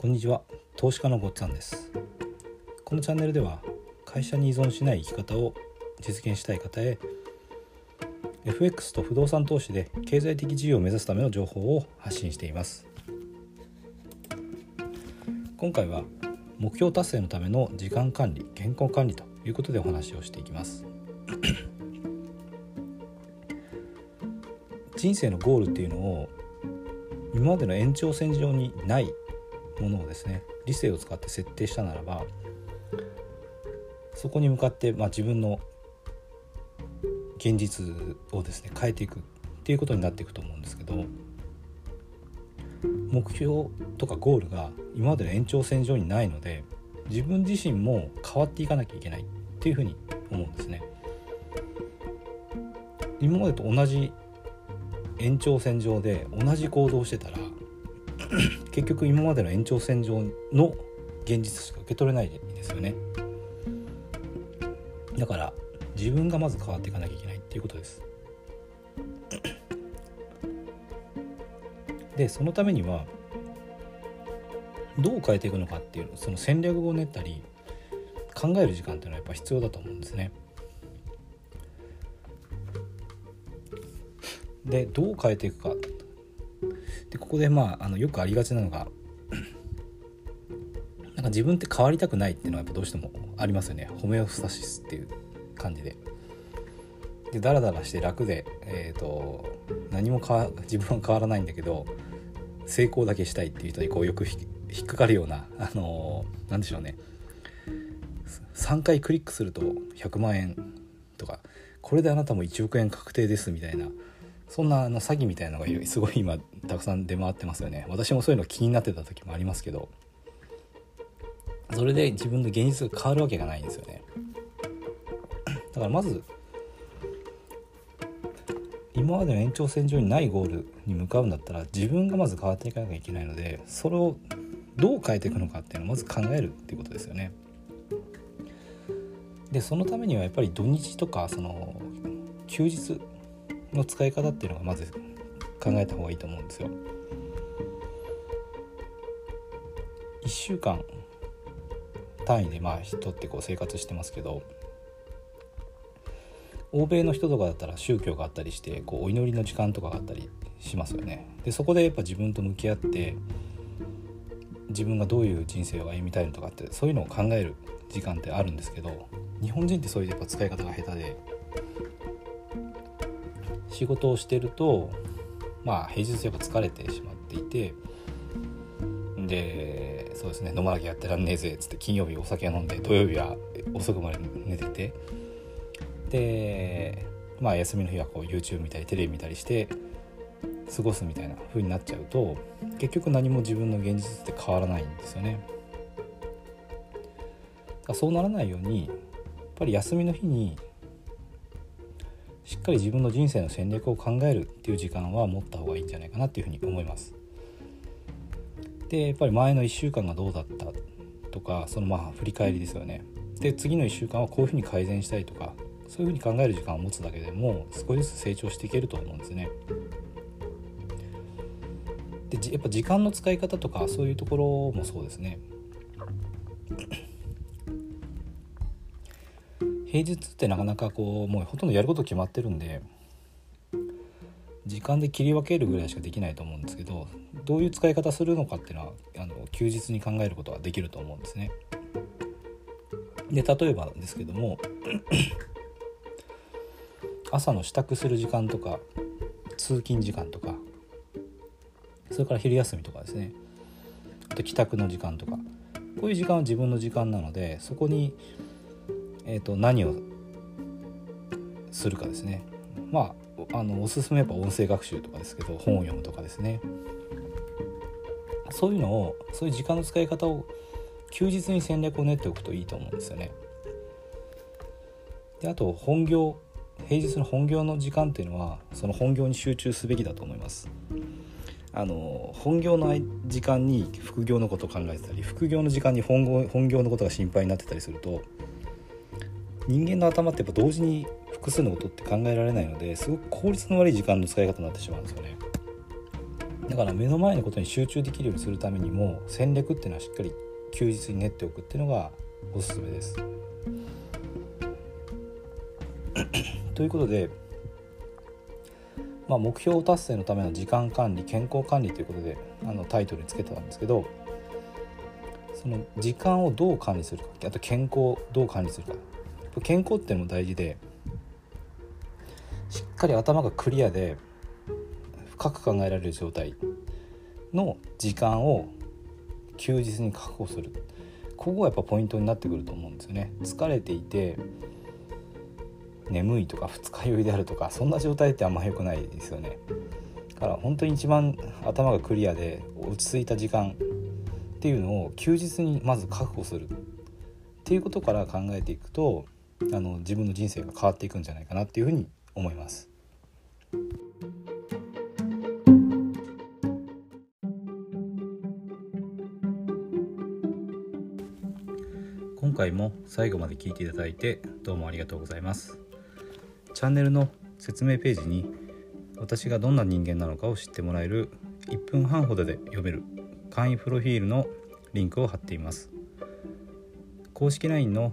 こんにちは。投資家のごっつぁんです。このチャンネルでは会社に依存しない生き方を実現したい方へ FX と不動産投資で経済的自由を目指すための情報を発信しています。今回は目標達成のための時間管理健康管理ということでお話をしていきます。人生のゴールっていうのを今までの延長線上にないものをですね理性を使って設定したならばそこに向かって、まあ、自分の現実をですね変えていくっていうことになっていくと思うんですけど目標とかゴールが今までの延長線上にないので自分自身も変わっていかなきゃいけないっていうふうに思うんですね。今までと同じ延長線上で同じ行動してたら 結局今までの延長線上の現実しか受け取れないですよね。だから自分がまず変わっていかなきゃいけないっていうことです。でそのためにはどう変えていくのかっていうその戦略を練ったり考える時間っていうのはやっぱ必要だと思うんですね。でどう変えていくか。でここでまああのよくありがちなのが なんか自分って変わりたくないっていうのはやっぱどうしてもありますよね。ホメオスタシスっていう感じで。でダラダラして楽で、えーと、何もか自分は変わらないんだけど成功だけしたいっていう人にこうよく引っかかるようなあのー、なんでしょうね。3回クリックすると100万円とか。これであなたも1億円確定ですみたいな。そんなあの詐欺みたいなのがすごい今たくさん出回ってますよね。私もそういうの気になってた時もありますけど。それで自分の現実が変わるわけがないんですよね。だからまず今までの延長線上にないゴールに向かうんだったら自分がまず変わっていかなきゃいけないのでそれをどう変えていくのかっていうのをまず考えるっていうことですよね。でそのためにはやっぱり土日とかその休日の使い方っていうのがまず考えた方がいいと思うんですよ。1週間単位でまあ人ってこう生活してますけど欧米の人とかだったら宗教があったりしてこうお祈りの時間とかがあったりしますよね。でそこでやっぱ自分と向き合って自分がどういう人生を歩みたいのとかってそういうのを考える時間ってあるんですけど日本人ってそういうやっぱ使い方が下手で仕事をしてるとまあ平日やっぱ疲れてしまっていてでそうですね飲まなきゃやってらんねえぜっつって金曜日お酒飲んで土曜日は遅くまで寝ててでまあ休みの日はこう YouTube 見たりテレビ見たりして過ごすみたいな風になっちゃうと結局何も自分の現実って変わらないんですよね。そうならないようにやっぱり休みの日にかり自分の人生の戦略を考えるっていう時間は持った方がいいんじゃないかなっていうふうに思います。でやっぱり前の1週間がどうだったとかそのまあ振り返りですよね。で次の1週間はこういうふうに改善したいとかそういうふうに考える時間を持つだけでも少しずつ成長していけると思うんですね。でやっぱ時間の使い方とかそういうところもそうですね。平日ってなかなかこうもうほとんどやること決まってるんで時間で切り分けるぐらいしかできないと思うんですけどどういう使い方するのかっていうのはあの休日に考えることができると思うんですね。で例えばですけども 朝の支度する時間とか通勤時間とかそれから昼休みとかですねあと帰宅の時間とかこういう時間は自分の時間なのでそこにえーと、何をするかですねまああのおすすめやっぱ音声学習とかですけど本を読むとかですねそういうのをそういう時間の使い方を休日に戦略を練っておくといいと思うんですよね。であと本業平日の本業の時間っていうのはその本業に集中すべきだと思います。あの本業の時間に副業のことを考えてたり副業の時間に本業本業のことが心配になってたりすると人間の頭ってやっぱ同時に複数のことって考えられないのですごく効率の悪い時間の使い方になってしまうんですよね。だから目の前のことに集中できるようにするためにも戦略っていうのはしっかり休日に練っておくっていうのがおすすめです。ということで、まあ、目標達成のための時間管理健康管理ということであのタイトルにつけてたんですけどその時間をどう管理するかあと健康をどう管理するか健康っていうのも大事でしっかり頭がクリアで深く考えられる状態の時間を休日に確保する。ここがやっぱポイントになってくると思うんですよね。疲れていて眠いとか二日酔いであるとかそんな状態ってあんま良くないですよね。だから本当に一番頭がクリアで落ち着いた時間っていうのを休日にまず確保する。っていうことから考えていくとあの自分の人生が変わっていくんじゃないかなっていうふうに思います。今回も最後まで聞いていただいてどうもありがとうございます。チャンネルの説明ページに私がどんな人間なのかを知ってもらえる1分半ほどで読める簡易プロフィールのリンクを貼っています公式 LINE の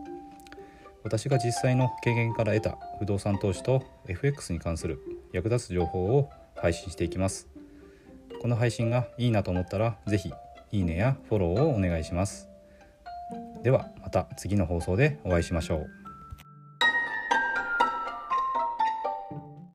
私が実際の経験から得た不動産投資と FX に関する役立つ情報を配信していきます。この配信がいいなと思ったら是非いいねやフォローをお願いします。ではまた次の放送でお会いしましょう。